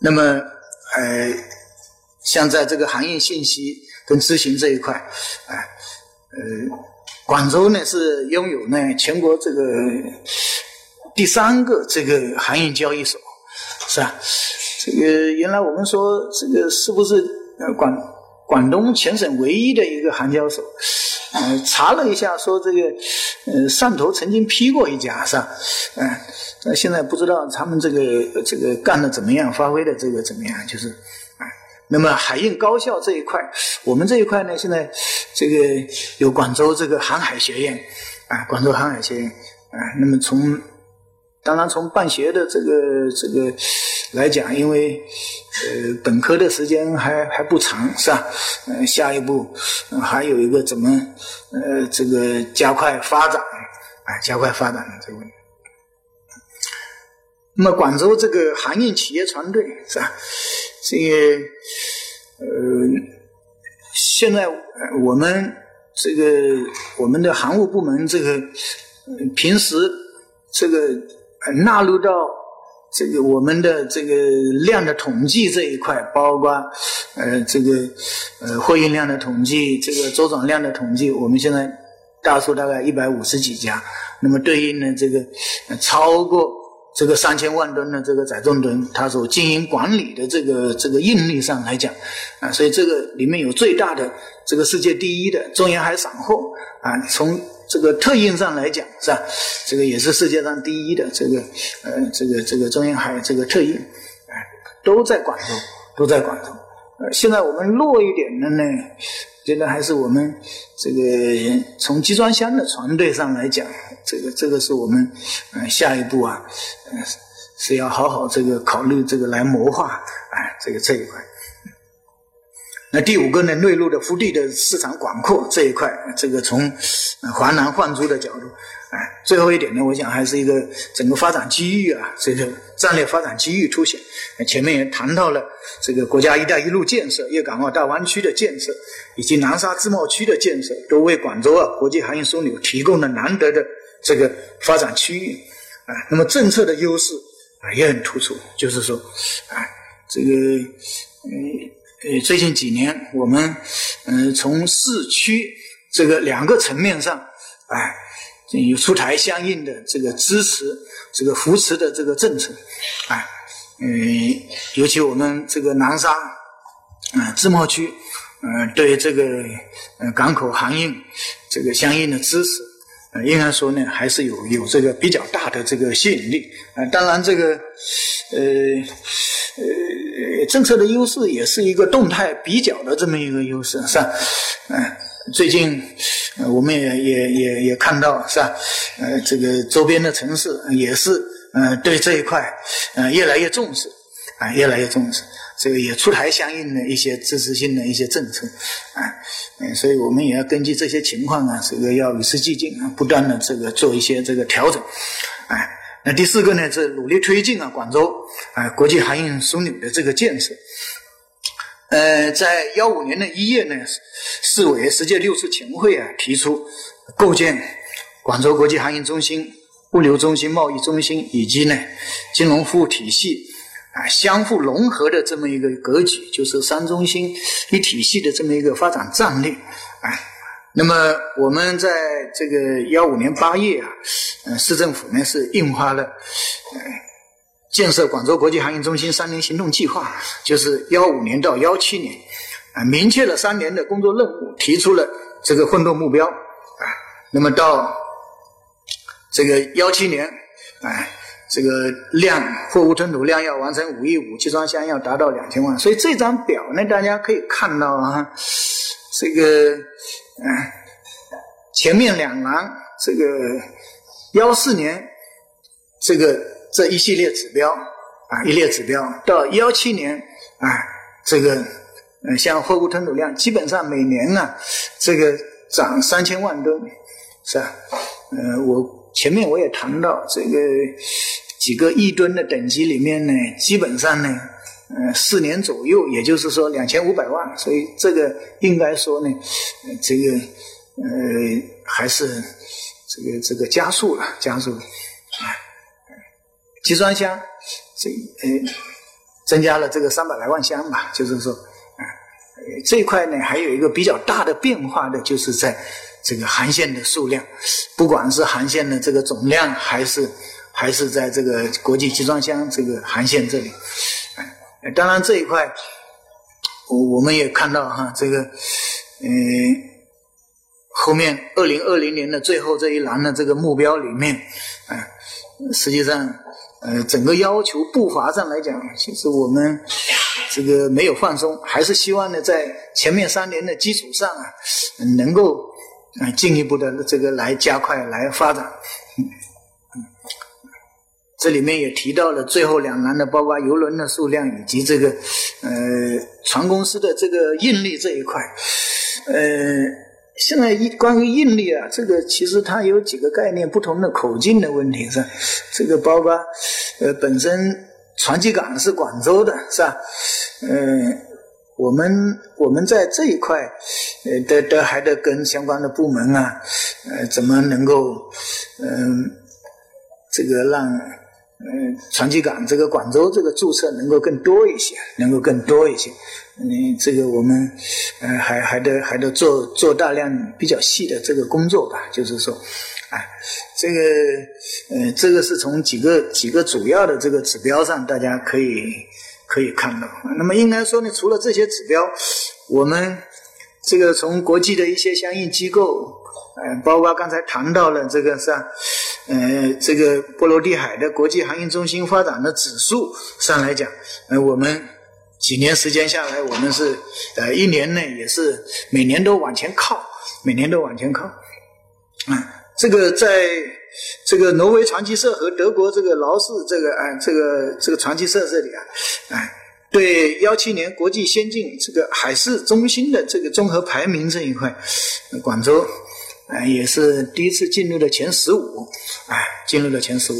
那么呃，像在这个行业信息跟咨询这一块，啊呃，广州呢是拥有呢全国这个第三个这个行业交易所，是吧？这个原来我们说这个是不是呃广广东全省唯一的一个行交所？呃，查了一下，说这个呃汕头曾经批过一家，是吧？嗯，那现在不知道他们这个这个干的怎么样，发挥的这个怎么样？就是啊，那么海运高校这一块，我们这一块呢，现在这个有广州这个航海学院啊，广州航海学院啊，那么从当然从办学的这个这个。来讲，因为呃本科的时间还还不长，是吧？呃，下一步还有一个怎么呃这个加快发展啊，加快发展的这个问题。那么广州这个航运企业团队是吧？这个呃现在我们这个我们的航务部门这个平时这个纳入到。这个我们的这个量的统计这一块，包括呃这个呃货运量的统计，这个周转量的统计，我们现在大数大概一百五十几家，那么对应的这个超过这个三千万吨的这个载重吨，它所经营管理的这个这个应力上来讲，啊，所以这个里面有最大的这个世界第一的中沿海散货啊，从。这个特运上来讲是吧？这个也是世界上第一的这个呃，这个这个中沿海这个特运，哎，都在广州，都在广州。呃，现在我们弱一点的呢，觉得还是我们这个从集装箱的船队上来讲，这个这个是我们呃下一步啊，是要好好这个考虑这个来谋划哎，这个这一块。那第五个呢？内陆的腹地的市场广阔这一块，这个从华南换珠的角度，哎，最后一点呢，我想还是一个整个发展机遇啊，这个战略发展机遇凸显。前面也谈到了这个国家“一带一路”建设、粤港澳大湾区的建设，以及南沙自贸区的建设，都为广州啊国际航运枢纽提供了难得的这个发展区域啊。那么政策的优势啊也很突出，就是说，啊，这个嗯。呃，最近几年，我们嗯从市区这个两个层面上，哎，有出台相应的这个支持、这个扶持的这个政策，哎，嗯，尤其我们这个南沙，嗯，自贸区，嗯，对这个嗯港口航运这个相应的支持，呃，应该说呢，还是有有这个比较大的这个吸引力。呃，当然这个，呃。政策的优势也是一个动态比较的这么一个优势，是吧？嗯，最近我们也也也也看到，是吧？呃，这个周边的城市也是，呃，对这一块，呃，越来越重视，啊，越来越重视，这个也出台相应的一些支持性的一些政策，啊，嗯，所以我们也要根据这些情况啊，这个要与时俱进啊，不断的这个做一些这个调整，哎。那第四个呢，是努力推进啊广州啊国际航运枢纽的这个建设。呃，在幺五年的一月呢，市委十届六次全会啊提出构建广州国际航运中心、物流中心、贸易中心以及呢金融服务体系啊相互融合的这么一个格局，就是三中心一体系的这么一个发展战略啊。那么我们在这个幺五年八月啊，呃，市政府呢是印发了呃建设广州国际航运中心三年行动计划，就是幺五年到幺七年，啊，明确了三年的工作任务，提出了这个奋斗目标啊。那么到这个幺七年，哎，这个量货物吞吐量要完成五亿五，集装箱要达到两千万。所以这张表呢，大家可以看到啊，这个。嗯，前面两栏这个幺四年这个这一系列指标啊，一列指标到幺七年啊，这个嗯，像货物吞吐量基本上每年啊，这个涨三千万吨，是吧？呃，我前面我也谈到这个几个亿吨的等级里面呢，基本上呢。呃，四年左右，也就是说两千五百万，所以这个应该说呢，这个呃还是这个这个加速了，加速了。集装箱这呃增加了这个三百来万箱吧，就是说，啊，这一块呢还有一个比较大的变化的，就是在这个航线的数量，不管是航线的这个总量，还是还是在这个国际集装箱这个航线这里，当然这一块，我我们也看到哈，这个，嗯，后面二零二零年的最后这一栏的这个目标里面，啊，实际上。呃，整个要求步伐上来讲，其实我们这个没有放松，还是希望呢，在前面三年的基础上啊，能够啊进一步的这个来加快来发展。这里面也提到了最后两栏的，包括游轮的数量以及这个呃船公司的这个运力这一块，呃。现在一关于运力啊，这个其实它有几个概念，不同的口径的问题是，这个包括呃本身船机港是广州的，是吧？嗯，我们我们在这一块呃得得还得跟相关的部门啊，呃怎么能够嗯这个让。嗯，传奇港这个广州这个注册能够更多一些，能够更多一些。嗯，这个我们呃还还得还得做做大量比较细的这个工作吧。就是说，哎，这个呃这个是从几个几个主要的这个指标上，大家可以可以看到。那么应该说呢，除了这些指标，我们这个从国际的一些相应机构，呃，包括刚才谈到了这个是吧？呃，这个波罗的海的国际航运中心发展的指数上来讲，呃，我们几年时间下来，我们是呃一年内也是每年都往前靠，每年都往前靠。啊，这个在这个挪威传奇社和德国这个劳氏这个啊这个这个传奇社这里啊，哎，对幺七年国际先进这个海事中心的这个综合排名这一块，广州。哎，也是第一次进入了前十五，哎，进入了前十五。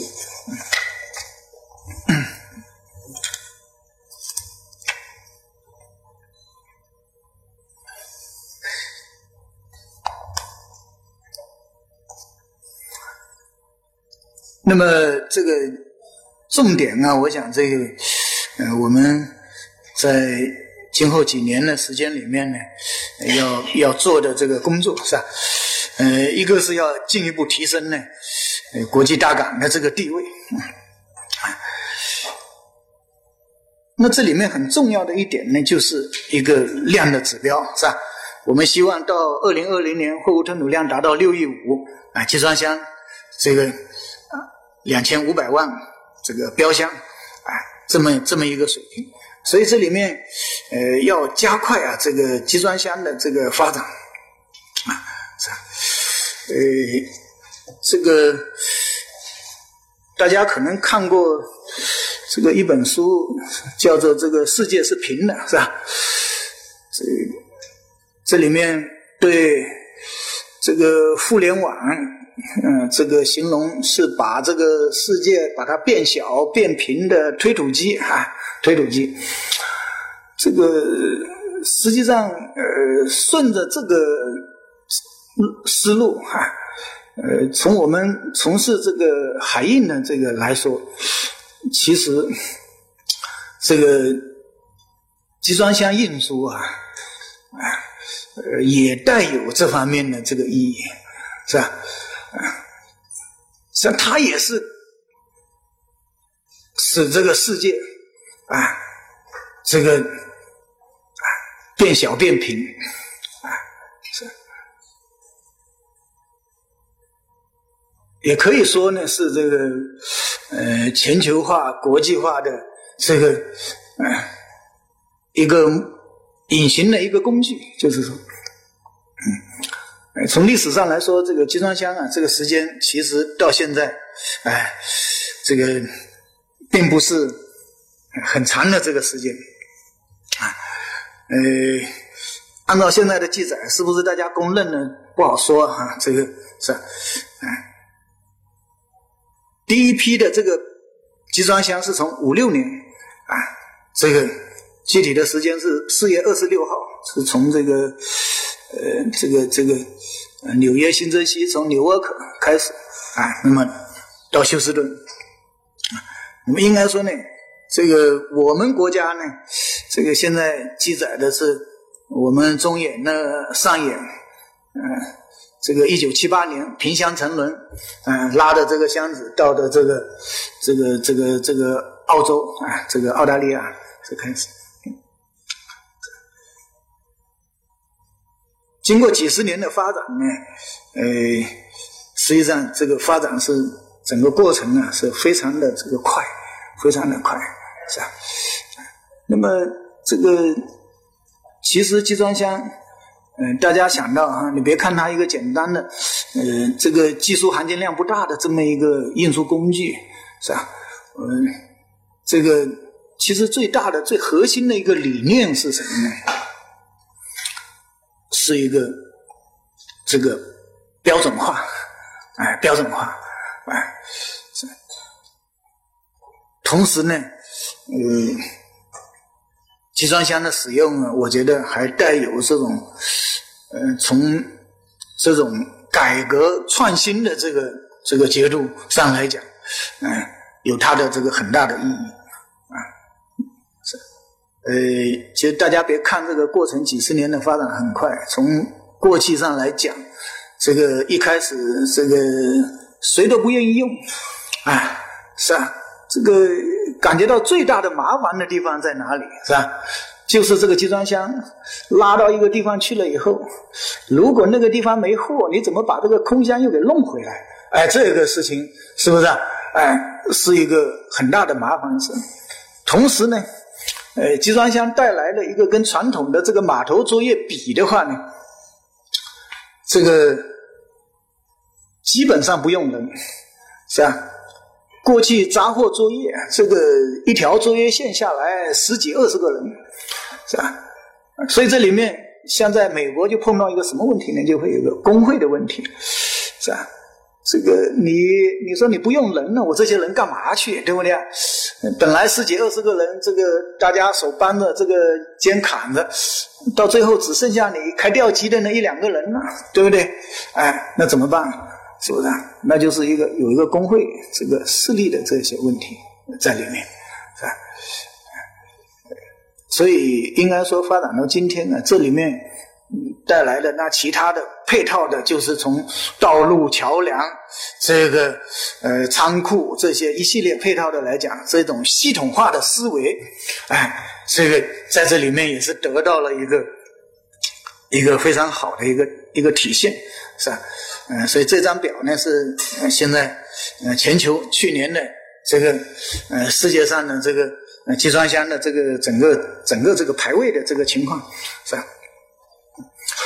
那么这个重点啊，我想这个，呃，我们在今后几年的时间里面呢，要要做的这个工作是吧？呃，一个是要进一步提升呢，呃，国际大港的这个地位。那这里面很重要的一点呢，就是一个量的指标，是吧？我们希望到二零二零年货物吞吐量达到六亿五啊，集装箱这个啊两千五百万这个标箱啊，这么这么一个水平。所以这里面呃要加快啊这个集装箱的这个发展，呃，这个大家可能看过这个一本书，叫做《这个世界是平的》，是吧？这这里面对这个互联网，嗯，这个形容是把这个世界把它变小、变平的推土机啊，推土机。这个实际上，呃，顺着这个。思路哈，呃，从我们从事这个海运的这个来说，其实这个集装箱运输啊，啊，呃，也带有这方面的这个意义，是吧？啊，像它也是使这个世界啊，这个啊变小变平。也可以说呢，是这个呃全球化、国际化的这个呃一个隐形的一个工具，就是说，嗯，从历史上来说，这个集装箱啊，这个时间其实到现在，哎，这个并不是很长的这个时间啊，呃，按照现在的记载，是不是大家公认的不好说哈？这个是，哎。第一批的这个集装箱是从五六年啊，这个具体的时间是四月二十六号，是从这个呃这个这个纽约新泽西从纽沃克开始啊，那么到休斯顿，那么应该说呢，这个我们国家呢，这个现在记载的是我们中演的上演，嗯，这个一九七八年萍乡沉沦，嗯，拉着这个箱子到的这个这个这个这个澳洲啊，这个澳大利亚就开始，经过几十年的发展呢，呃，实际上这个发展是整个过程啊是非常的这个快，非常的快。是啊，那么这个其实集装箱，大家想到啊，你别看它一个简单的，呃，这个技术含金量不大的这么一个运输工具，是吧？嗯，这个其实最大的、最核心的一个理念是什么呢？是一个这个标准化，哎，标准化，哎，同时呢。嗯，集装箱的使用呢，我觉得还带有这种，嗯，从这种改革创新的这个这个角度上来讲，嗯，有它的这个很大的意义啊。是，呃，其实大家别看这个过程几十年的发展很快，从过去上来讲，这个一开始这个谁都不愿意用，啊，是啊，这个。感觉到最大的麻烦的地方在哪里？是吧？就是这个集装箱拉到一个地方去了以后，如果那个地方没货，你怎么把这个空箱又给弄回来？哎，这个事情是不是？哎，是一个很大的麻烦事。同时呢，呃，集装箱带来了一个跟传统的这个码头作业比的话呢，这个基本上不用人，是吧？过去杂货作业，这个一条作业线下来十几二十个人，是吧？所以这里面像在美国就碰到一个什么问题呢？就会有个工会的问题，是吧？这个你你说你不用人了，我这些人干嘛去？对不对？本来十几二十个人，这个大家手搬着这个肩扛着，到最后只剩下你开吊机的那一两个人了，对不对？哎，那怎么办？是不是？那就是一个有一个工会这个势力的这些问题在里面，所以应该说发展到今天呢，这里面带来的那其他的配套的，就是从道路、桥梁、这个呃仓库这些一系列配套的来讲，这种系统化的思维，哎，这个在这里面也是得到了一个一个非常好的一个一个体现，是吧？嗯，所以这张表呢是现在呃全球去年的这个呃世界上的这个那集装箱的这个整个整个这个排位的这个情况是吧？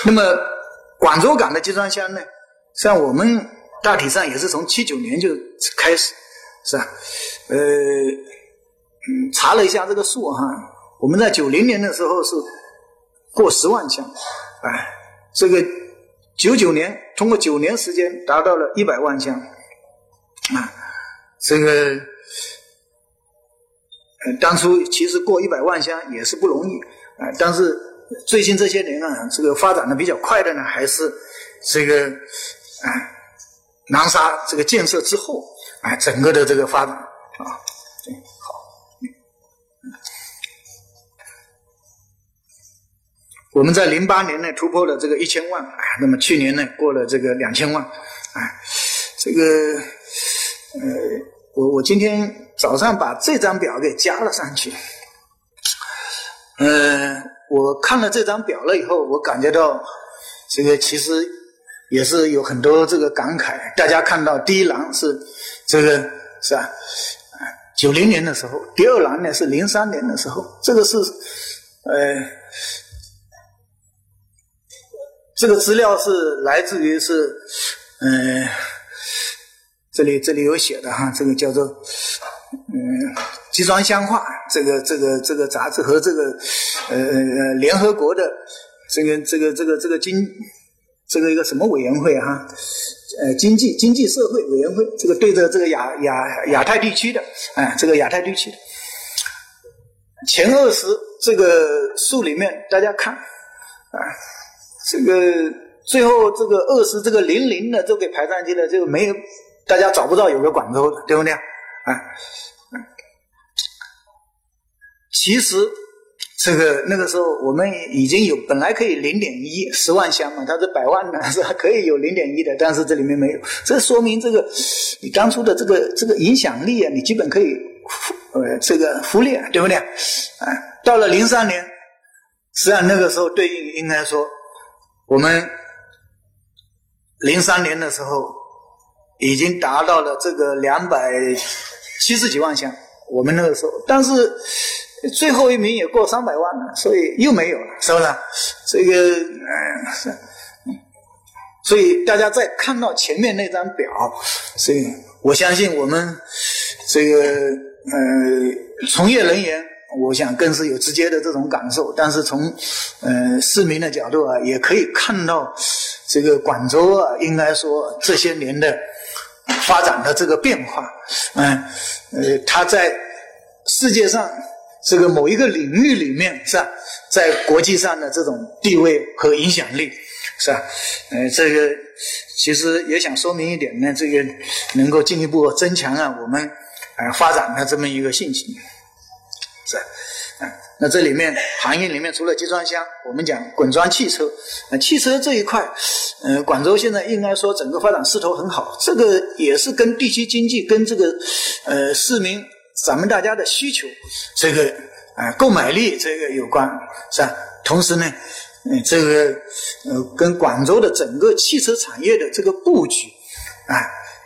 那么广州港的集装箱呢，像我们大体上也是从七九年就开始是吧？呃，嗯，查了一下这个数哈，我们在九零年的时候是过十万箱，哎，这个。九九年，通过九年时间达到了一百万箱，啊，这个，呃，当初其实过一百万箱也是不容易，啊，但是最近这些年啊，这个发展的比较快的呢，还是这个，啊，南沙这个建设之后，啊，整个的这个发展，啊，好。我们在零八年呢突破了这个一千万，哎，那么去年呢过了这个两千万，哎，这个呃，我我今天早上把这张表给加了上去，呃，我看了这张表了以后，我感觉到这个其实也是有很多这个感慨。大家看到第一栏是这个是吧？九零年的时候，第二栏呢是零三年的时候，这个是呃。这个资料是来自于是，嗯，这里这里有写的哈，这个叫做嗯集装箱化这个这个这个杂志和这个呃联合国的这个这个这个这个经这个一个什么委员会哈，呃经济经济社会委员会，这个对着这个亚亚亚太地区的哎这个亚太地区的前二十这个数里面大家看啊。这个最后这个二十这个零零的都给排上去了，就没有大家找不到有个广州的，对不对啊？啊，其实这个那个时候我们已经有本来可以零点一十万箱嘛，它是百万的 是吧？可以有零点一的，但是这里面没有，这说明这个你当初的这个这个影响力啊，你基本可以呃这个忽略，对不对？啊，到了零三年，实际上那个时候对应应该说我们零三年的时候已经达到了这个两百七十几万箱，我们那个时候，但是。最后一名也过三百万了，所以又没有了，是不是？这个，嗯，是，所以大家再看到前面那张表，所以我相信我们这个呃从业人员，我想更是有直接的这种感受。但是从呃市民的角度啊，也可以看到这个广州啊，应该说这些年的发展的这个变化，嗯，呃，它在世界上。这个某一个领域里面是吧，在国际上的这种地位和影响力是吧？呃，这个其实也想说明一点呢，这个能够进一步增强啊我们呃发展的这么一个信心是？啊，那这里面行业里面除了集装箱，我们讲滚装汽车，呃，汽车这一块，呃，广州现在应该说整个发展势头很好，这个也是跟地区经济跟这个呃市民。咱们大家的需求，这个啊购买力这个有关是吧？同时呢，嗯，这个呃跟广州的整个汽车产业的这个布局啊，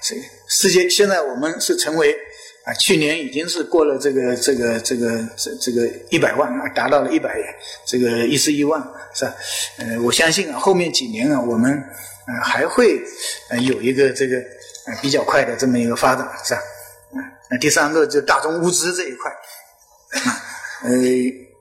这世界现在我们是成为啊，去年已经是过了这个这个这个这这个一百万，达到了一百这个一十一万是吧？呃，我相信啊，后面几年啊，我们呃还会呃有一个这个呃比较快的这么一个发展是吧？那第三个就大宗物资这一块，呃，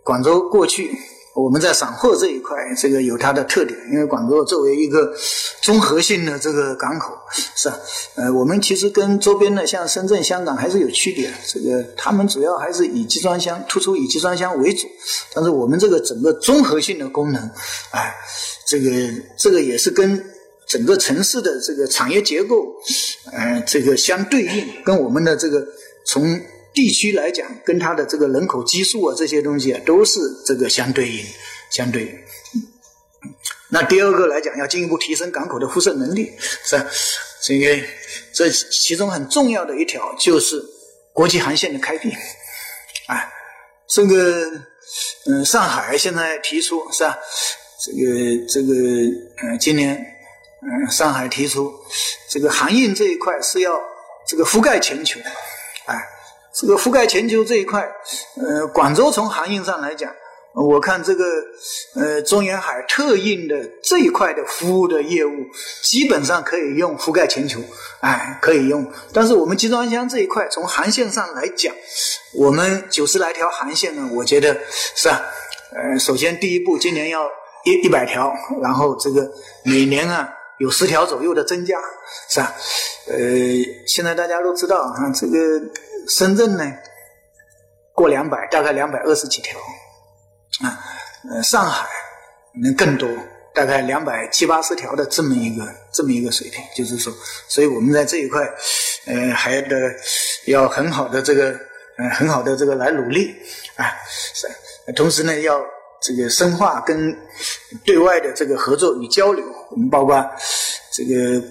广州过去我们在散货这一块，这个有它的特点，因为广州作为一个综合性的这个港口，是吧？呃，我们其实跟周边的像深圳、香港还是有区别，这个他们主要还是以集装箱突出以集装箱为主，但是我们这个整个综合性的功能，哎，这个这个也是跟。整个城市的这个产业结构，呃，这个相对应，跟我们的这个从地区来讲，跟它的这个人口基数啊，这些东西啊，都是这个相对应，相对。应。那第二个来讲，要进一步提升港口的辐射能力，是吧？这个这其中很重要的一条就是国际航线的开辟，啊，这个嗯，上海现在提出是吧？这个这个嗯，今年。嗯，上海提出这个航运这一块是要这个覆盖全球，哎，这个覆盖全球这一块，呃，广州从航运上来讲，我看这个呃中远海特运的这一块的服务的业务，基本上可以用覆盖全球，哎，可以用。但是我们集装箱这一块，从航线上来讲，我们九十来条航线呢，我觉得是啊？呃，首先第一步，今年要一一百条，然后这个每年啊。有十条左右的增加，是吧？呃，现在大家都知道啊，这个深圳呢过两百，大概两百二十几条，啊，呃，上海能更多，大概两百七八十条的这么一个这么一个水平，就是说，所以我们在这一块，呃，还得要很好的这个，呃，很好的这个来努力，啊，是，同时呢要。这个深化跟对外的这个合作与交流，我们包括这个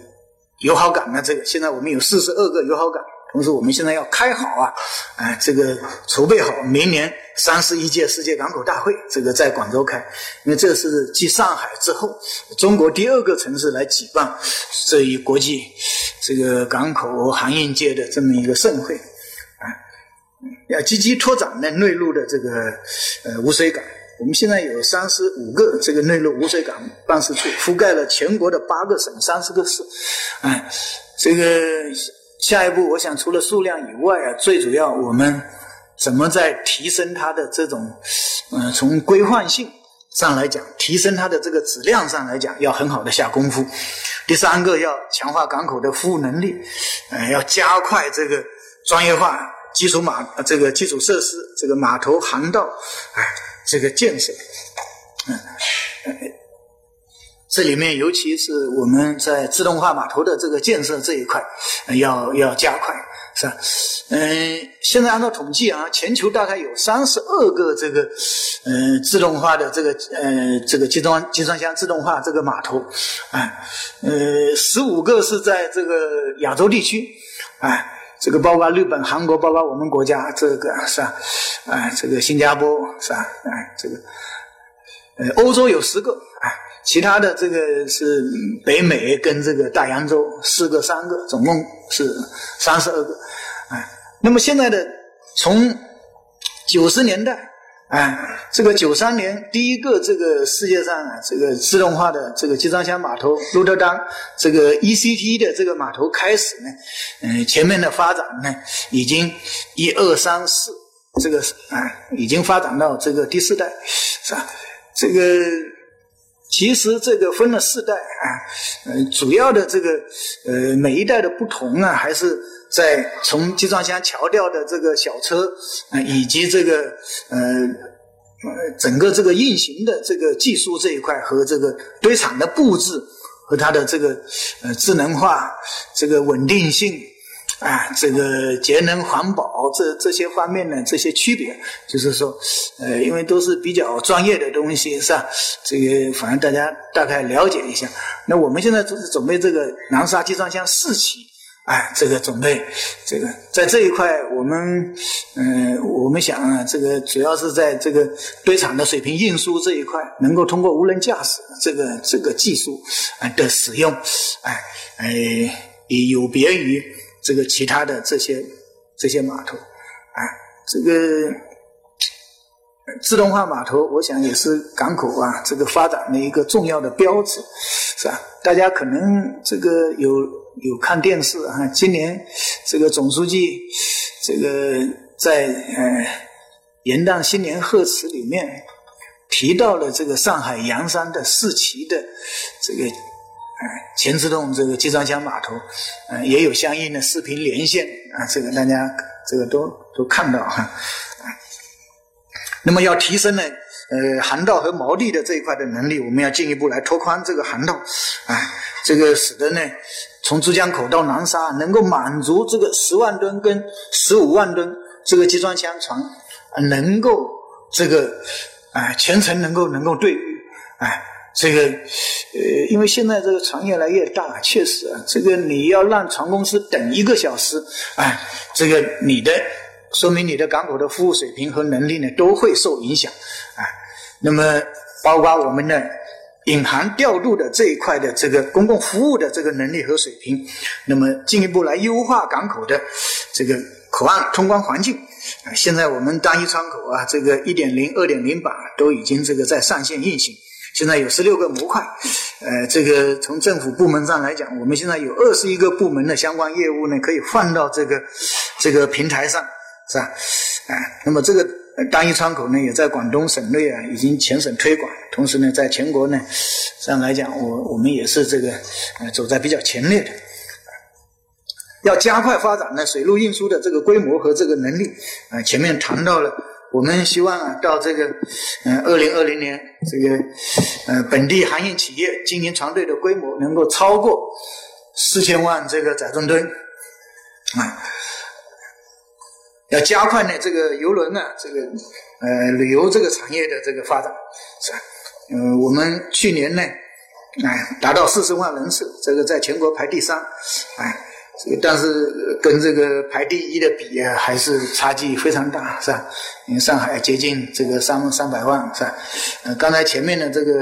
友好港呢，这个现在我们有四十二个友好港，同时我们现在要开好啊，啊，这个筹备好明年三十一届世界港口大会，这个在广州开，因为这是继上海之后，中国第二个城市来举办这一国际这个港口航运界的这么一个盛会，啊，要积极拓展呢内陆的这个呃无水港。我们现在有三十五个这个内陆无水港办事处，覆盖了全国的八个省、三十个市。哎，这个下一步，我想除了数量以外啊，最主要我们怎么在提升它的这种，嗯，从规范性上来讲，提升它的这个质量上来讲，要很好的下功夫。第三个，要强化港口的服务能力，呃，要加快这个专业化基础码这个基础设施，这个码头、航道，哎。这个建设，嗯，这里面尤其是我们在自动化码头的这个建设这一块，要要加快，是吧？嗯，现在按照统计啊，全球大概有三十二个这个，嗯，自动化的这个，呃，这个集装集装箱自动化这个码头，啊，呃，十五个是在这个亚洲地区，啊，这个包括日本、韩国，包括我们国家这个是吧？啊，这个新加坡是吧？啊，这个，呃，欧洲有十个，啊。其他的这个是北美跟这个大洋洲四个三个，总共是三十二个，啊，那么现在的从九十年代，哎，这个九三年第一个这个世界上啊这个自动化的这个集装箱码头鹿特丹这个 ECT 的这个码头开始呢，嗯，前面的发展呢已经一二三四这个啊已经发展到这个第四代，是吧？这个。其实这个分了四代啊，呃，主要的这个呃每一代的不同啊，还是在从集装箱桥吊的这个小车啊，以及这个呃呃整个这个运行的这个技术这一块和这个堆场的布置和它的这个呃智能化这个稳定性。啊，这个节能环保这这些方面呢，这些区别，就是说，呃，因为都是比较专业的东西，是吧？这个反正大家大概了解一下。那我们现在就是准备这个南沙集装箱四期，哎，这个准备，这个在这一块，我们，嗯，我们想啊，这个主要是在这个堆场的水平运输这一块，能够通过无人驾驶这个这个技术啊的使用，哎，哎，有别于。这个其他的这些这些码头，啊，这个自动化码头，我想也是港口啊这个发展的一个重要的标志，是吧？大家可能这个有有看电视啊，今年这个总书记这个在呃元旦新年贺词里面提到了这个上海洋山的四期的这个。全自动这个集装箱码头，嗯，也有相应的视频连线啊，这个大家这个都都看到哈。那么要提升呢，呃，航道和锚地的这一块的能力，我们要进一步来拓宽这个航道，啊，这个使得呢，从珠江口到南沙能够满足这个十万吨跟十五万吨这个集装箱船，能够这个啊全程能够能够对遇，哎。这个，呃，因为现在这个船越来越大，确实啊，这个你要让船公司等一个小时，哎，这个你的说明你的港口的服务水平和能力呢都会受影响，啊，那么包括我们的引航调度的这一块的这个公共服务的这个能力和水平，那么进一步来优化港口的这个口岸通关环境，现在我们单一窗口啊，这个一点零、二点零版都已经这个在上线运行。现在有十六个模块，呃，这个从政府部门上来讲，我们现在有二十一个部门的相关业务呢，可以放到这个这个平台上，是吧？啊，那么这个单一窗口呢，也在广东省内啊，已经全省推广，同时呢，在全国呢上来讲，我我们也是这个呃走在比较前列的，要加快发展呢水路运输的这个规模和这个能力，啊，前面谈到了。我们希望啊，到这个嗯，二零二零年，这个呃，本地航运企业经营船队的规模能够超过四千万这个载重吨啊，要加快呢这个游轮呢，这个呃旅游这个产业的这个发展，是吧？嗯，我们去年呢，哎，达到四十万人次，这个在全国排第三，哎。这个但是跟这个排第一的比啊，还是差距非常大，是吧？因为上海接近这个三三百万，是吧？呃，刚才前面的这个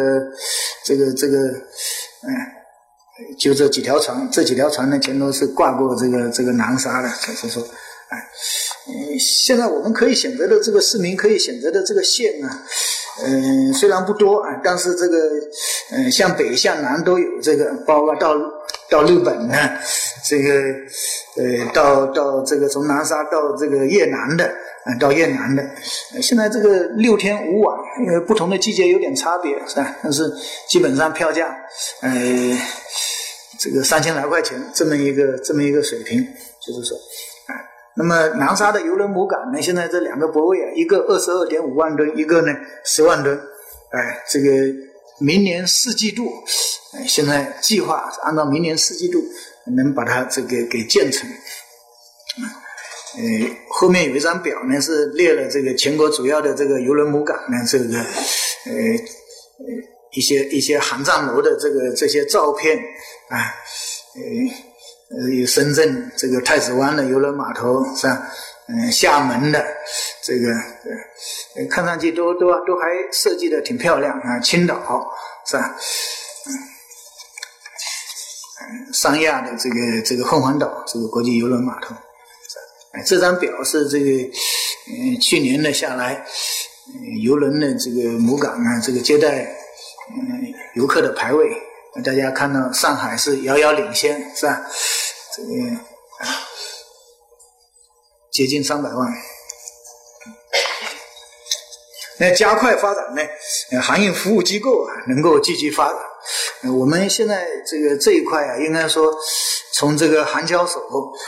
这个这个，嗯，就这几条船，这几条船呢，全都是挂过这个这个南沙的，就是说，哎，嗯，现在我们可以选择的这个市民可以选择的这个线啊，嗯，虽然不多啊，但是这个嗯，向北向南都有这个，包括到。到日本呢，这个呃，到到这个从南沙到这个越南的，嗯，到越南的，现在这个六天五晚，因为不同的季节有点差别，是吧？但是基本上票价，呃，这个三千来块钱这么一个这么一个水平，就是说，那么南沙的邮轮母港呢，现在这两个泊位啊，一个二十二点五万吨，一个呢十万吨，哎，这个明年四季度。现在计划按照明年四季度能把它这个给建成。呃，后面有一张表呢，是列了这个全国主要的这个邮轮母港呢，这个呃一些一些航站楼的这个这些照片啊，呃呃，有深圳这个太子湾的游轮码头是吧？嗯，厦门的这个，看上去都都都还设计的挺漂亮啊，青岛是吧？嗯三亚的这个这个凤凰岛这个国际游轮码头，哎，这张表是这个嗯去年的下来，游轮的这个母港啊，这个接待嗯游客的排位，大家看到上海是遥遥领先，是吧？这个接近三百万。那加快发展呢？航运服务机构啊，能够积极发展。我们现在这个这一块啊，应该说，从这个航交所，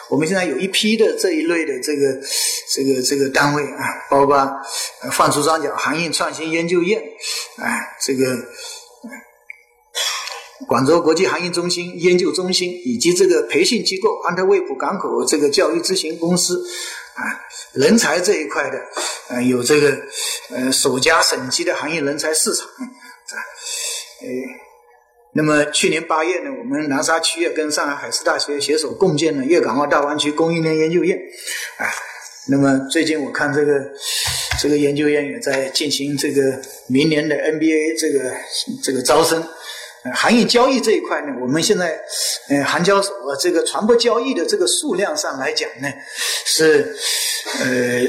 我们现在有一批的这一类的这个这个这个单位啊，包括放出双脚航运创新研究院，哎，这个广州国际航运中心研究中心，以及这个培训机构安特卫普港口这个教育咨询公司，啊，人才这一块的，呃，有这个呃首家省级的行业人才市场，啊，呃。那么去年八月呢，我们南沙区也跟上海海事大学携手共建了粤港澳大湾区供应链研究院，啊，那么最近我看这个这个研究院也在进行这个明年的 NBA 这个这个招生，行业交易这一块呢，我们现在呃韩交所这个船舶交易的这个数量上来讲呢，是呃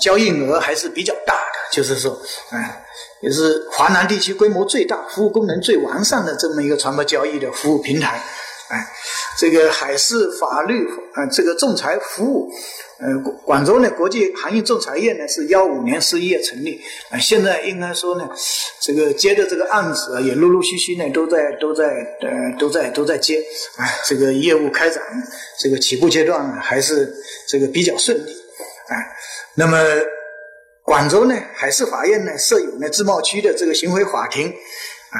交易额还是比较大的，就是说啊。也是华南地区规模最大、服务功能最完善的这么一个船舶交易的服务平台，哎，这个海事法律啊，这个仲裁服务，呃，广广州呢国际航运仲裁院呢是幺五年十一月成立，啊，现在应该说呢，这个接的这个案子啊也陆陆续续呢都在都在呃都在都在接，啊，这个业务开展这个起步阶段呢还是这个比较顺利，哎，那么。广州呢，海事法院呢设有呢自贸区的这个巡回法庭，啊，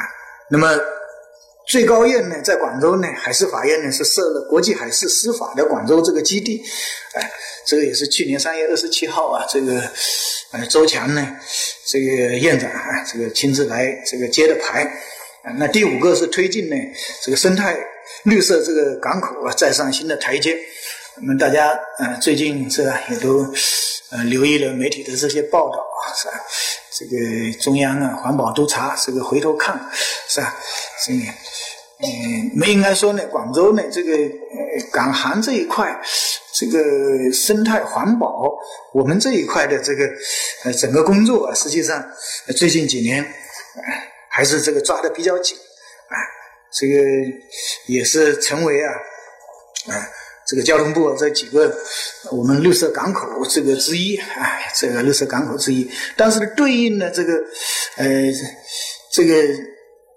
那么最高院呢在广州呢，海事法院呢是设了国际海事司法的广州这个基地，哎，这个也是去年三月二十七号啊，这个呃周强呢这个院长啊，这个亲自来这个接的牌，那第五个是推进呢这个生态绿色这个港口啊再上新的台阶，那么大家呃最近是吧也都。呃，留意了媒体的这些报道啊，是吧？这个中央啊，环保督察这个回头看，是吧？所以，嗯，我们应该说呢，广州呢，这个港航这一块，这个生态环保，我们这一块的这个呃整个工作啊，实际上最近几年还是这个抓的比较紧，啊，这个也是成为啊，啊。这个交通部这几个我们绿色港口这个之一，哎，这个绿色港口之一，但是，对应的这个呃这个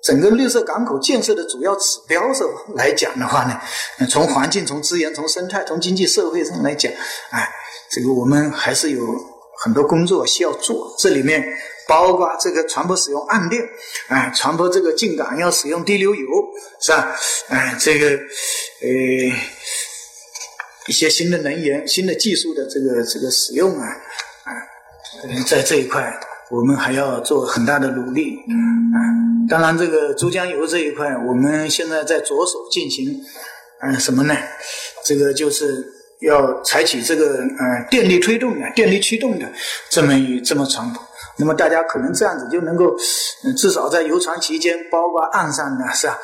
整个绿色港口建设的主要指标上来讲的话呢，从环境、从资源、从生态、从经济社会上来讲，哎，这个我们还是有很多工作需要做。这里面包括这个船舶使用岸电，哎，船舶这个进港要使用低流油，是吧？哎，这个呃。一些新的能源、新的技术的这个这个使用啊，啊，在这一块我们还要做很大的努力啊。当然，这个珠江油这一块，我们现在在着手进行，嗯，什么呢？这个就是要采取这个呃电力推动的、电力驱动的这么一这么传统。那么大家可能这样子就能够，至少在游船期间，包括岸上呢，是吧？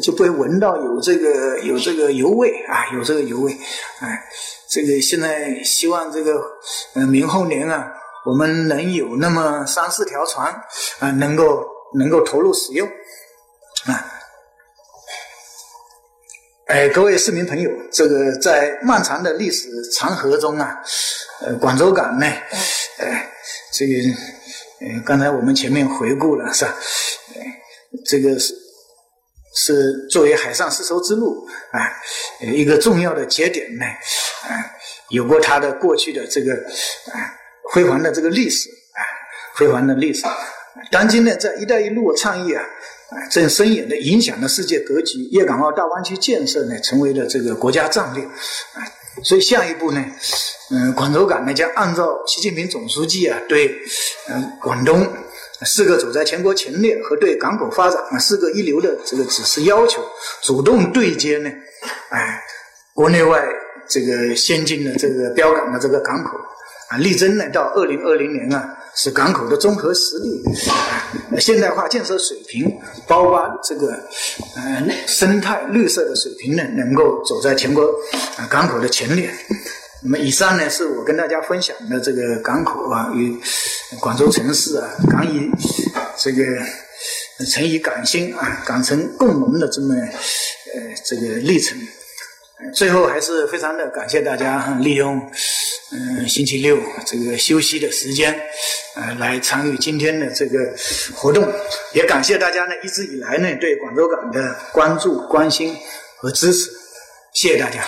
就不会闻到有这个有这个油味啊，有这个油味。哎，这个现在希望这个，嗯，明后年啊，我们能有那么三四条船啊，能够能够投入使用啊。哎，各位市民朋友，这个在漫长的历史长河中啊，呃，广州港呢，哎，这个。嗯，刚才我们前面回顾了是吧？这个是是作为海上丝绸之路啊一个重要的节点呢，啊，有过它的过去的这个啊辉煌的这个历史啊，辉煌的历史。当今呢，在“一带一路”倡议啊啊正深远的影响了世界格局，粤港澳大湾区建设呢成为了这个国家战略啊。所以下一步呢，嗯，广州港呢将按照习近平总书记啊对嗯广东四个走在全国前列和对港口发展啊四个一流的这个指示要求，主动对接呢，哎，国内外这个先进的这个标杆的这个港口啊，力争呢到二零二零年啊。使港口的综合实力、现代化建设水平，包括这个呃生态绿色的水平呢，能够走在全国港口的前列。那么以上呢，是我跟大家分享的这个港口啊与广州城市啊港以这个城以港兴啊港城共荣的这么呃这个历程。最后还是非常的感谢大家利用。嗯，星期六这个休息的时间，呃，来参与今天的这个活动，也感谢大家呢一直以来呢对广州港的关注、关心和支持，谢谢大家。